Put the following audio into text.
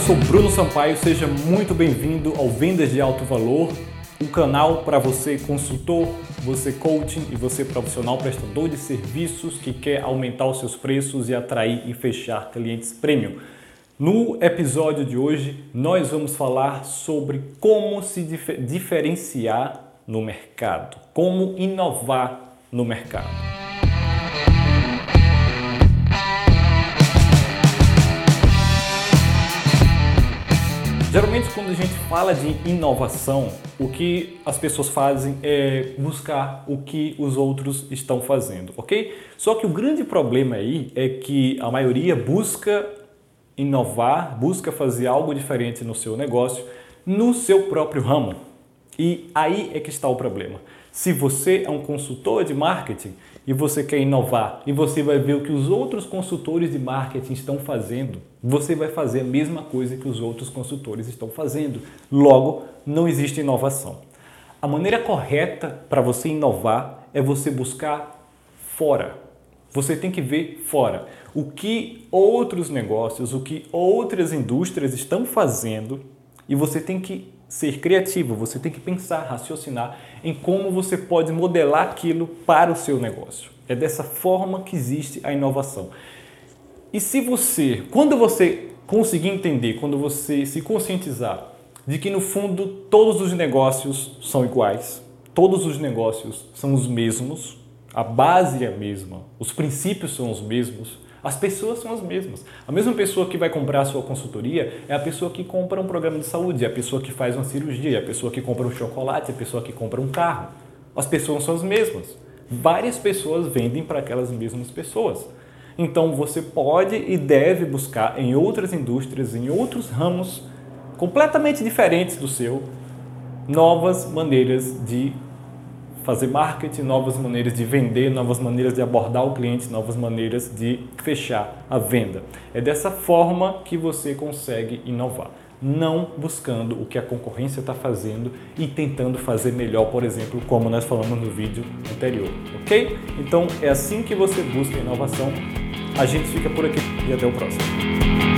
sou Bruno Sampaio, seja muito bem-vindo ao Vendas de Alto Valor, um canal para você consultor, você coaching e você profissional prestador de serviços que quer aumentar os seus preços e atrair e fechar clientes premium. No episódio de hoje, nós vamos falar sobre como se dif diferenciar no mercado, como inovar no mercado. Geralmente, quando a gente fala de inovação, o que as pessoas fazem é buscar o que os outros estão fazendo, ok? Só que o grande problema aí é que a maioria busca inovar, busca fazer algo diferente no seu negócio, no seu próprio ramo. E aí é que está o problema. Se você é um consultor de marketing e você quer inovar e você vai ver o que os outros consultores de marketing estão fazendo, você vai fazer a mesma coisa que os outros consultores estão fazendo. Logo, não existe inovação. A maneira correta para você inovar é você buscar fora. Você tem que ver fora o que outros negócios, o que outras indústrias estão fazendo e você tem que ser criativo, você tem que pensar, raciocinar em como você pode modelar aquilo para o seu negócio. É dessa forma que existe a inovação. E se você, quando você conseguir entender, quando você se conscientizar de que no fundo todos os negócios são iguais, todos os negócios são os mesmos, a base é a mesma, os princípios são os mesmos, as pessoas são as mesmas. A mesma pessoa que vai comprar a sua consultoria é a pessoa que compra um programa de saúde, é a pessoa que faz uma cirurgia, é a pessoa que compra um chocolate, é a pessoa que compra um carro. As pessoas são as mesmas. Várias pessoas vendem para aquelas mesmas pessoas. Então você pode e deve buscar em outras indústrias, em outros ramos completamente diferentes do seu, novas maneiras de fazer marketing, novas maneiras de vender, novas maneiras de abordar o cliente, novas maneiras de fechar a venda. É dessa forma que você consegue inovar. Não buscando o que a concorrência está fazendo e tentando fazer melhor, por exemplo, como nós falamos no vídeo anterior, ok? Então é assim que você busca inovação. A gente fica por aqui e até o próximo.